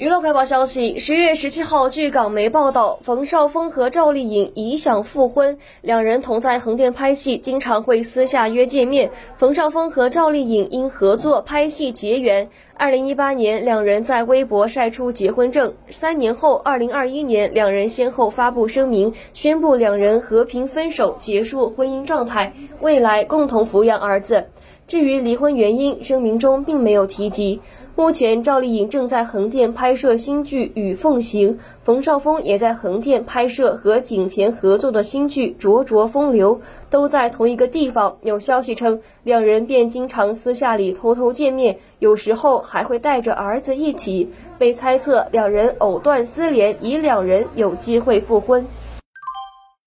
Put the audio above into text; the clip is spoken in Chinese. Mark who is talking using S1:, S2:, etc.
S1: 娱乐快报消息：十月十七号，据港媒报道，冯绍峰和赵丽颖已想复婚，两人同在横店拍戏，经常会私下约见面。冯绍峰和赵丽颖因合作拍戏结缘。二零一八年，两人在微博晒出结婚证。三年后，二零二一年，两人先后发布声明，宣布两人和平分手，结束婚姻状态，未来共同抚养儿子。至于离婚原因，声明中并没有提及。目前，赵丽颖正在横店拍摄新剧《与凤行》，冯绍峰也在横店拍摄和景甜合作的新剧《灼灼风流》，都在同一个地方。有消息称，两人便经常私下里偷偷见面，有时候还会带着儿子一起。被猜测两人藕断丝连，以两人有机会复婚。